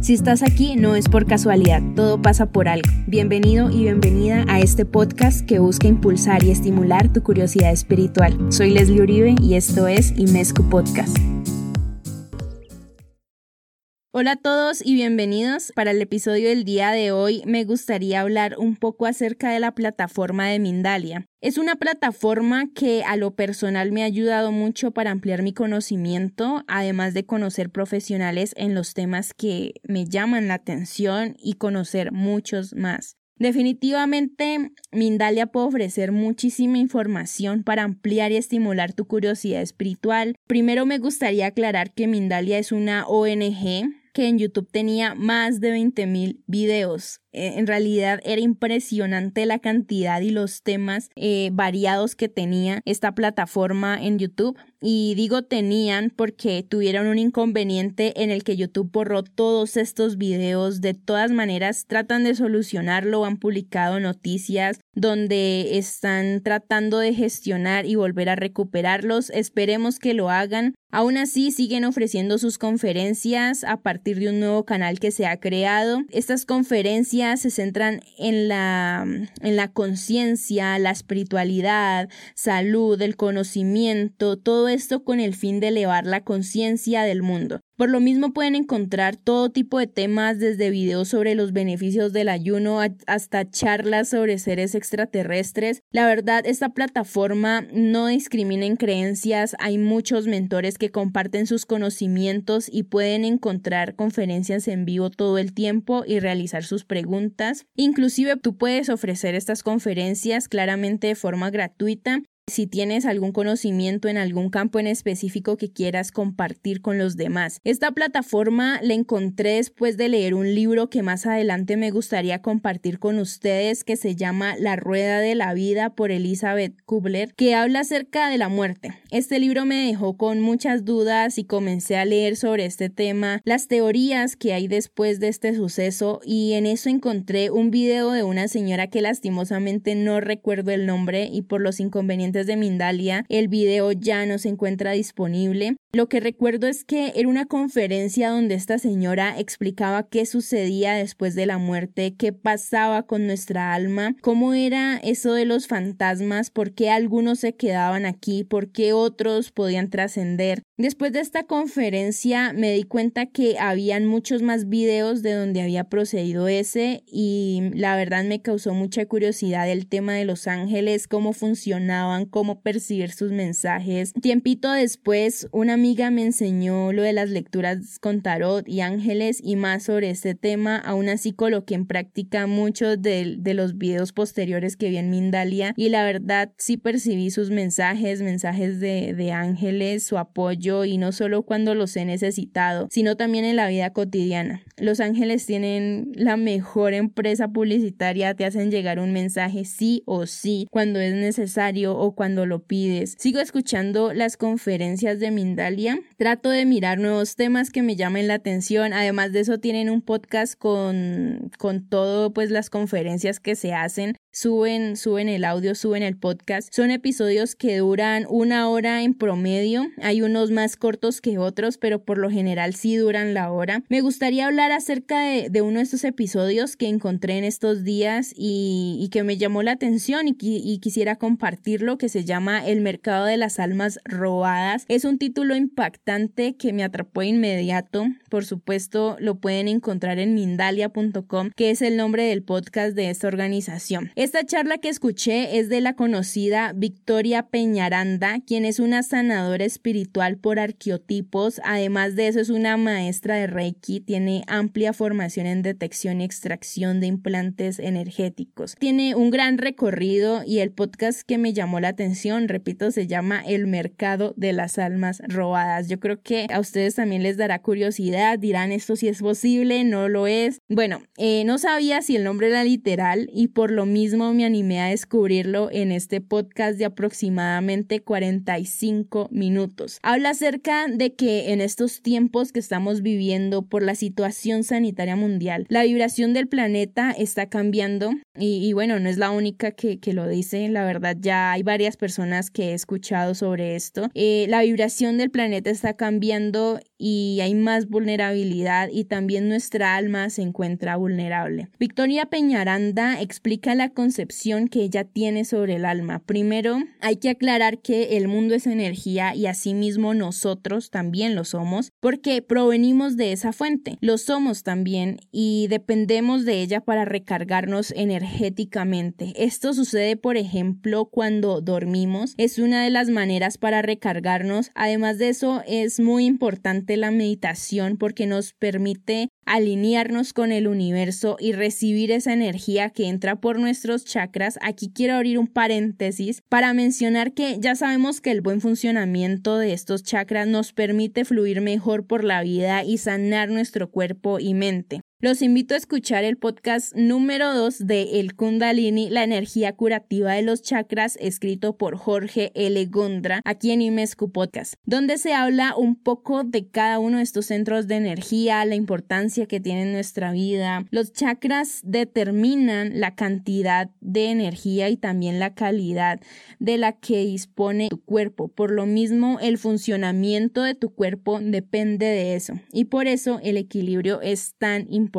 Si estás aquí no es por casualidad, todo pasa por algo. Bienvenido y bienvenida a este podcast que busca impulsar y estimular tu curiosidad espiritual. Soy Leslie Uribe y esto es Imescu Podcast. Hola a todos y bienvenidos. Para el episodio del día de hoy me gustaría hablar un poco acerca de la plataforma de Mindalia. Es una plataforma que a lo personal me ha ayudado mucho para ampliar mi conocimiento, además de conocer profesionales en los temas que me llaman la atención y conocer muchos más. Definitivamente, Mindalia puede ofrecer muchísima información para ampliar y estimular tu curiosidad espiritual. Primero me gustaría aclarar que Mindalia es una ONG que en YouTube tenía más de 20.000 videos. Eh, en realidad era impresionante la cantidad y los temas eh, variados que tenía esta plataforma en YouTube. Y digo tenían porque tuvieron un inconveniente en el que YouTube borró todos estos videos. De todas maneras, tratan de solucionarlo. Han publicado noticias donde están tratando de gestionar y volver a recuperarlos. Esperemos que lo hagan. Aún así, siguen ofreciendo sus conferencias a partir de un nuevo canal que se ha creado. Estas conferencias se centran en la, en la conciencia, la espiritualidad, salud, el conocimiento, todo esto con el fin de elevar la conciencia del mundo. Por lo mismo pueden encontrar todo tipo de temas desde videos sobre los beneficios del ayuno hasta charlas sobre seres extraterrestres. La verdad, esta plataforma no discrimina en creencias, hay muchos mentores que comparten sus conocimientos y pueden encontrar conferencias en vivo todo el tiempo y realizar sus preguntas. Inclusive tú puedes ofrecer estas conferencias claramente de forma gratuita si tienes algún conocimiento en algún campo en específico que quieras compartir con los demás. Esta plataforma la encontré después de leer un libro que más adelante me gustaría compartir con ustedes que se llama La Rueda de la Vida por Elizabeth Kubler, que habla acerca de la muerte. Este libro me dejó con muchas dudas y comencé a leer sobre este tema, las teorías que hay después de este suceso y en eso encontré un video de una señora que lastimosamente no recuerdo el nombre y por los inconvenientes de Mindalia, el video ya no se encuentra disponible. Lo que recuerdo es que era una conferencia donde esta señora explicaba qué sucedía después de la muerte, qué pasaba con nuestra alma, cómo era eso de los fantasmas, por qué algunos se quedaban aquí, por qué otros podían trascender. Después de esta conferencia me di cuenta que habían muchos más videos de donde había procedido ese y la verdad me causó mucha curiosidad el tema de los ángeles, cómo funcionaban, cómo percibir sus mensajes. Tiempito después, una amiga me enseñó lo de las lecturas con tarot y ángeles y más sobre este tema. Aún así coloqué en práctica muchos de, de los videos posteriores que vi en Mindalia y la verdad sí percibí sus mensajes, mensajes de, de ángeles, su apoyo y no solo cuando los he necesitado, sino también en la vida cotidiana. Los ángeles tienen la mejor empresa publicitaria, te hacen llegar un mensaje sí o sí cuando es necesario o cuando lo pides. Sigo escuchando las conferencias de Mindalia. Trato de mirar nuevos temas que me llamen la atención. Además de eso tienen un podcast con, con todo pues las conferencias que se hacen suben, suben el audio, suben el podcast. Son episodios que duran una hora en promedio. Hay unos más cortos que otros, pero por lo general sí duran la hora. Me gustaría hablar acerca de, uno de estos episodios que encontré en estos días y, que me llamó la atención y, quisiera compartirlo, que se llama El mercado de las almas robadas. Es un título impactante que me atrapó inmediato. Por supuesto, lo pueden encontrar en mindalia.com, que es el nombre del podcast de esta organización. Esta charla que escuché es de la conocida Victoria Peñaranda, quien es una sanadora espiritual por arqueotipos. Además de eso, es una maestra de Reiki, tiene amplia formación en detección y extracción de implantes energéticos. Tiene un gran recorrido y el podcast que me llamó la atención, repito, se llama El mercado de las almas robadas. Yo creo que a ustedes también les dará curiosidad, dirán esto si es posible, no lo es. Bueno, eh, no sabía si el nombre era literal y por lo mismo me animé a descubrirlo en este podcast de aproximadamente 45 minutos. Habla acerca de que en estos tiempos que estamos viviendo por la situación sanitaria mundial, la vibración del planeta está cambiando y, bueno, no es la única que, lo dice, la verdad ya hay varias personas que he escuchado sobre esto. Eh, la vibración del planeta está cambiando y hay más vulnerabilidad y también nuestra alma se encuentra vulnerable. Victoria Peñaranda explica la concepción que ella tiene sobre el alma. Primero, hay que aclarar que el mundo es energía y asimismo nosotros también lo somos porque provenimos de esa fuente. Lo somos también y dependemos de ella para recargarnos energéticamente. Esto sucede, por ejemplo, cuando dormimos. Es una de las maneras para recargarnos. Además de eso, es muy importante la meditación porque nos permite alinearnos con el universo y recibir esa energía que entra por nuestros chakras. Aquí quiero abrir un paréntesis para mencionar que ya sabemos que el buen funcionamiento de estos chakras nos permite fluir mejor por la vida y sanar nuestro cuerpo y mente. Los invito a escuchar el podcast número 2 de El Kundalini, la energía curativa de los chakras, escrito por Jorge L. Gondra, aquí en Imescu Podcast, donde se habla un poco de cada uno de estos centros de energía, la importancia que tienen en nuestra vida. Los chakras determinan la cantidad de energía y también la calidad de la que dispone tu cuerpo. Por lo mismo, el funcionamiento de tu cuerpo depende de eso. Y por eso el equilibrio es tan importante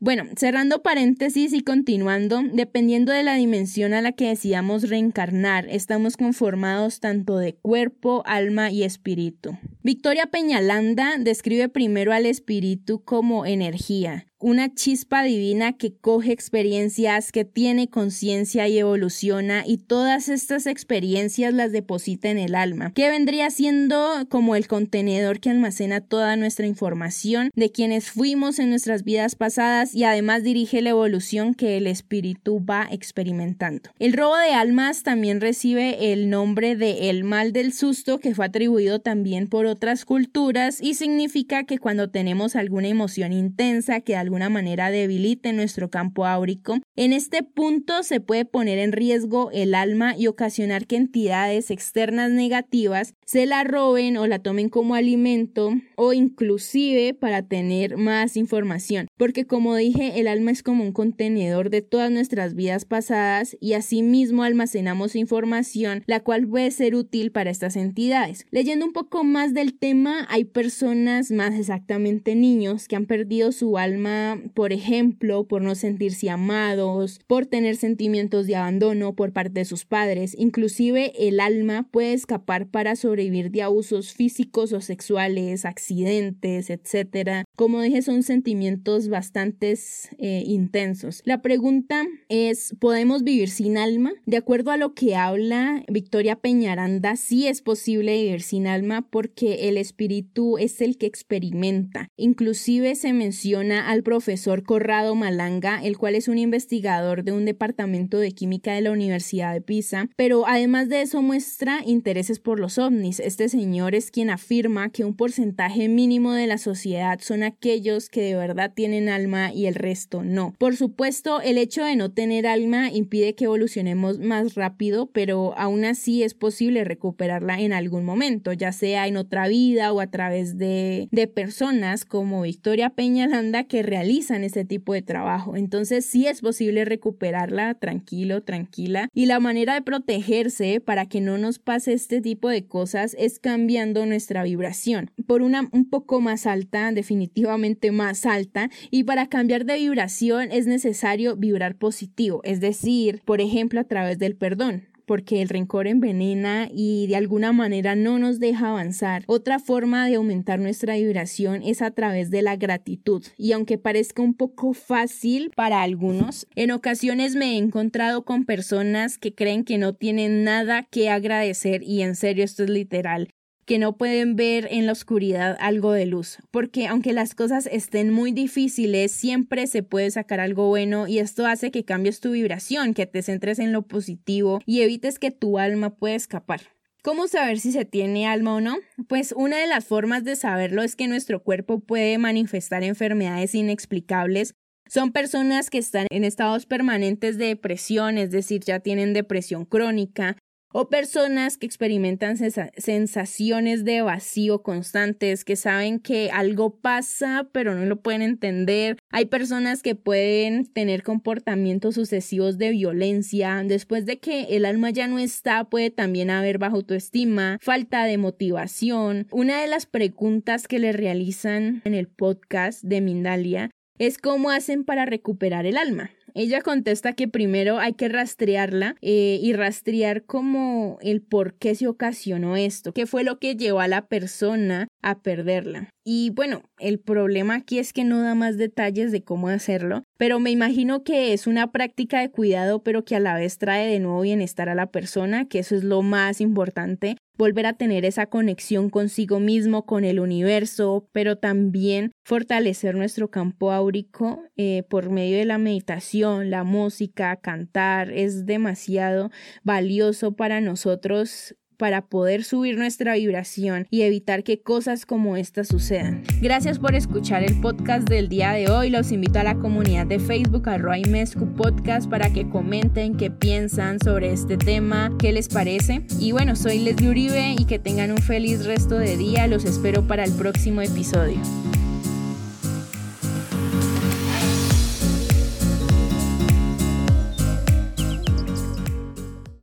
Bueno, cerrando paréntesis y continuando, dependiendo de la dimensión a la que decidamos reencarnar, estamos conformados tanto de cuerpo, alma y espíritu. Victoria Peñalanda describe primero al espíritu como energía, una chispa divina que coge experiencias, que tiene conciencia y evoluciona y todas estas experiencias las deposita en el alma, que vendría siendo como el contenedor que almacena toda nuestra información de quienes fuimos en nuestras vidas pasadas y además dirige la evolución que el espíritu va experimentando. El robo de almas también recibe el nombre de el mal del susto que fue atribuido también por otras culturas y significa que cuando tenemos alguna emoción intensa que alguna manera debilite nuestro campo áurico. En este punto se puede poner en riesgo el alma y ocasionar que entidades externas negativas se la roben o la tomen como alimento o inclusive para tener más información. Porque como dije, el alma es como un contenedor de todas nuestras vidas pasadas y asimismo almacenamos información la cual puede ser útil para estas entidades. Leyendo un poco más del tema, hay personas, más exactamente niños, que han perdido su alma por ejemplo, por no sentirse amados, por tener sentimientos de abandono por parte de sus padres. Inclusive el alma puede escapar para sobrevivir de abusos físicos o sexuales, accidentes, etc. Como dije, son sentimientos bastante eh, intensos. La pregunta es, ¿podemos vivir sin alma? De acuerdo a lo que habla Victoria Peñaranda, sí es posible vivir sin alma porque el espíritu es el que experimenta. Inclusive se menciona al profesor Corrado Malanga, el cual es un investigador de un departamento de química de la Universidad de Pisa, pero además de eso muestra intereses por los ovnis. Este señor es quien afirma que un porcentaje mínimo de la sociedad son aquellos que de verdad tienen alma y el resto no. Por supuesto, el hecho de no tener alma impide que evolucionemos más rápido, pero aún así es posible recuperarla en algún momento, ya sea en otra vida o a través de, personas como Victoria Peñalanda que realizan este tipo de trabajo. Entonces sí es posible recuperarla tranquilo, tranquila. Y la manera de protegerse para que no nos pase este tipo de cosas es cambiando nuestra vibración por una un poco más alta, definitivamente más alta. Y para cambiar de vibración es necesario vibrar positivo, es decir, por ejemplo, a través del perdón porque el rencor envenena y de alguna manera no nos deja avanzar. Otra forma de aumentar nuestra vibración es a través de la gratitud y aunque parezca un poco fácil para algunos, en ocasiones me he encontrado con personas que creen que no tienen nada que agradecer y en serio esto es literal que no pueden ver en la oscuridad algo de luz, porque aunque las cosas estén muy difíciles, siempre se puede sacar algo bueno y esto hace que cambies tu vibración, que te centres en lo positivo y evites que tu alma pueda escapar. ¿Cómo saber si se tiene alma o no? Pues una de las formas de saberlo es que nuestro cuerpo puede manifestar enfermedades inexplicables. Son personas que están en estados permanentes de depresión, es decir, ya tienen depresión crónica, o personas que experimentan sensaciones de vacío constantes, que saben que algo pasa pero no lo pueden entender. Hay personas que pueden tener comportamientos sucesivos de violencia. Después de que el alma ya no está, puede también haber baja autoestima, falta de motivación. Una de las preguntas que le realizan en el podcast de Mindalia es cómo hacen para recuperar el alma. Ella contesta que primero hay que rastrearla eh, y rastrear como el por qué se ocasionó esto, qué fue lo que llevó a la persona a perderla. Y bueno, el problema aquí es que no da más detalles de cómo hacerlo, pero me imagino que es una práctica de cuidado, pero que a la vez trae de nuevo bienestar a la persona, que eso es lo más importante, volver a tener esa conexión consigo mismo, con el universo, pero también fortalecer nuestro campo áurico eh, por medio de la meditación, la música, cantar, es demasiado valioso para nosotros para poder subir nuestra vibración y evitar que cosas como esta sucedan. Gracias por escuchar el podcast del día de hoy. Los invito a la comunidad de Facebook, a Mescu Podcast, para que comenten qué piensan sobre este tema, qué les parece. Y bueno, soy Leslie Uribe y que tengan un feliz resto de día. Los espero para el próximo episodio.